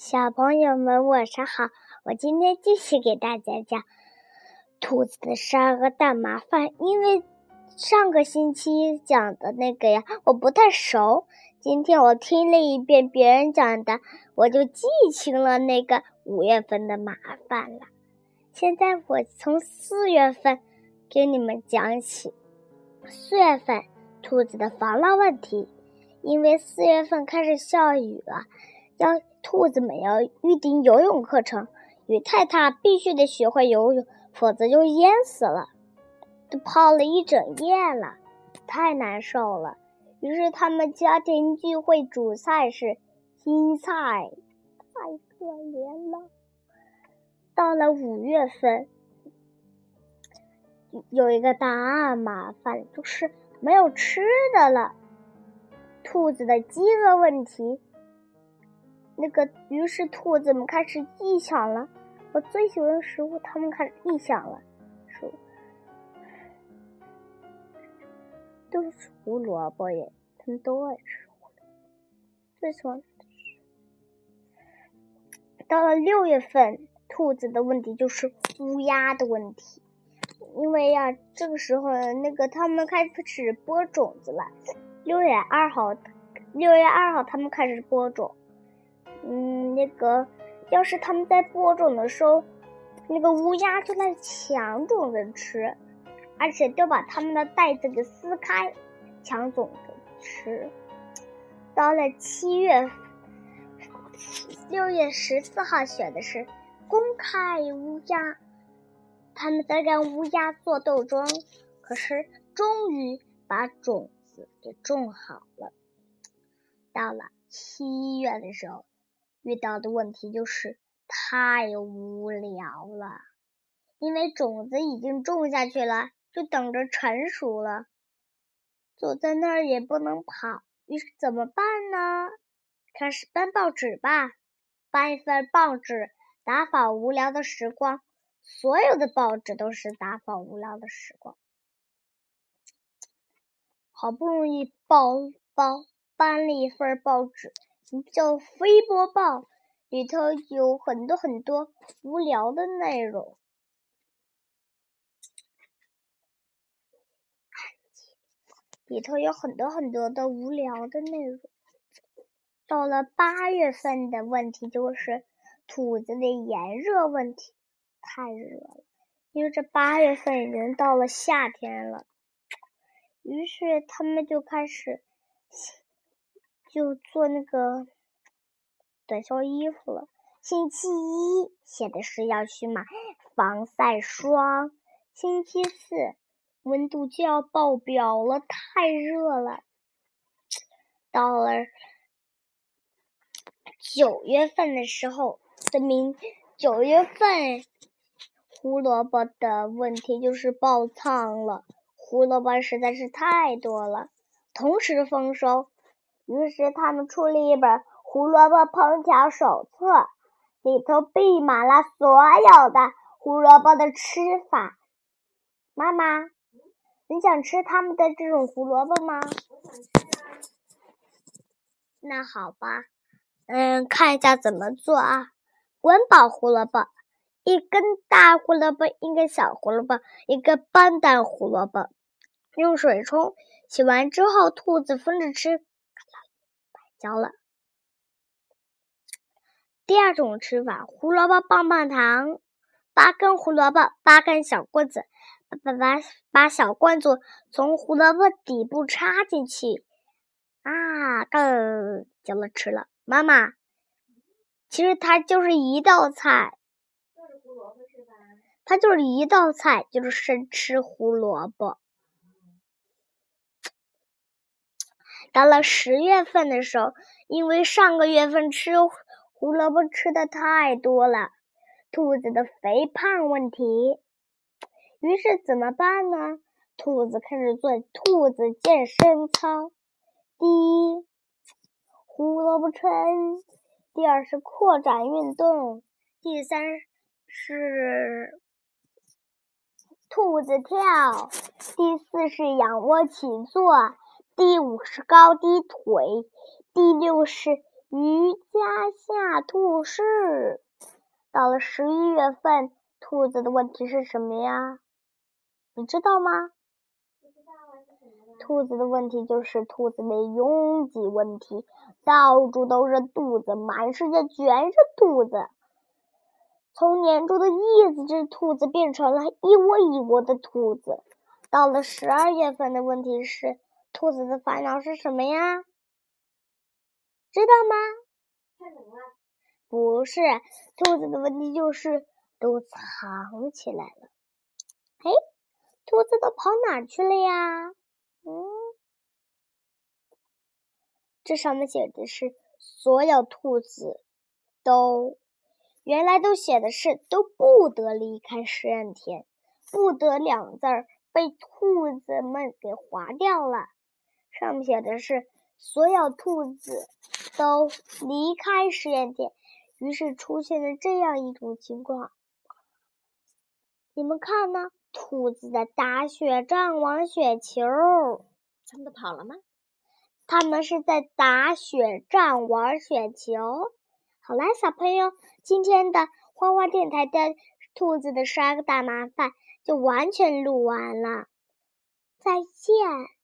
小朋友们，晚上好！我今天继续给大家讲兔子的十二个大麻烦。因为上个星期讲的那个呀，我不太熟。今天我听了一遍别人讲的，我就记清了那个五月份的麻烦了。现在我从四月份给你们讲起。四月份，兔子的防涝问题，因为四月份开始下雨了。要兔子们要预定游泳课程，雨太大，必须得学会游泳，否则就淹死了。都泡了一整夜了，太难受了。于是他们家庭聚会，主菜是青菜，太可怜了。到了五月份，有一个大麻烦，就是没有吃的了。兔子的饥饿问题。那个，于是兔子们开始异想了。我最喜欢的食物，他们开始异想了，说都是胡萝卜耶，他们都爱吃胡萝卜。最喜欢到了六月份，兔子的问题就是乌鸦的问题，因为呀，这个时候那个他们开始播种子了。六月二号，六月二号他们开始播种。嗯，那个，要是他们在播种的时候，那个乌鸦就在抢种子吃，而且就把他们的袋子给撕开，抢种子吃。到了七月，六月十四号写的是公开乌鸦，他们在跟乌鸦做斗争，可是终于把种子给种好了。到了七月的时候。遇到的问题就是太无聊了，因为种子已经种下去了，就等着成熟了。坐在那儿也不能跑，于是怎么办呢？开始搬报纸吧，搬一份报纸，打发无聊的时光。所有的报纸都是打发无聊的时光。好不容易包包搬了一份报纸。叫飞播报，里头有很多很多无聊的内容。里头有很多很多的无聊的内容。到了八月份的问题就是兔子的炎热问题，太热了，因为这八月份已经到了夏天了。于是他们就开始。就做那个短袖衣服了。星期一写的是要去买防晒霜。星期四温度就要爆表了，太热了。到了九月份的时候，证明九月份胡萝卜的问题就是爆仓了，胡萝卜实在是太多了，同时丰收。于是他们出了一本《胡萝卜烹调手册》，里头备满了所有的胡萝卜的吃法。妈妈，你想吃他们的这种胡萝卜吗？那好吧，嗯，看一下怎么做啊。温饱胡萝卜，一根大胡萝卜，一根小胡萝卜，一个半蛋胡萝卜，用水冲洗完之后，兔子分着吃。焦了。第二种吃法，胡萝卜棒棒糖，八根胡萝卜，八根小棍子，把把把小棍子从胡萝卜底部插进去，啊，更焦了吃了。妈妈，其实它就是一道菜，它就是一道菜，就是生吃胡萝卜。到了十月份的时候，因为上个月份吃胡萝卜吃的太多了，兔子的肥胖问题，于是怎么办呢？兔子开始做兔子健身操。第一，胡萝卜撑；第二是扩展运动；第三是兔子跳；第四是仰卧起坐。第五是高低腿，第六是瑜伽下兔式。到了十一月份，兔子的问题是什么呀？你知道吗？兔子的问题就是兔子的拥挤问题，到处都是兔子，满世界全是兔子。从粘住的一只兔子变成了一窝一窝的兔子。到了十二月份的问题是，兔子的烦恼是什么呀？知道吗？不是，兔子的问题就是都藏起来了。哎，兔子都跑哪去了呀？嗯，这上面写的是所有兔子都，原来都写的是都不得离开实验田，不得两字儿被兔子们给划掉了。上面写的是所有兔子都离开实验点，于是出现了这样一种情况，你们看呢？兔子在打雪仗玩雪球，他们都跑了吗？他们是在打雪仗玩雪球。好啦，小朋友，今天的花花电台的兔子的十二个大麻烦就完全录完了，再见。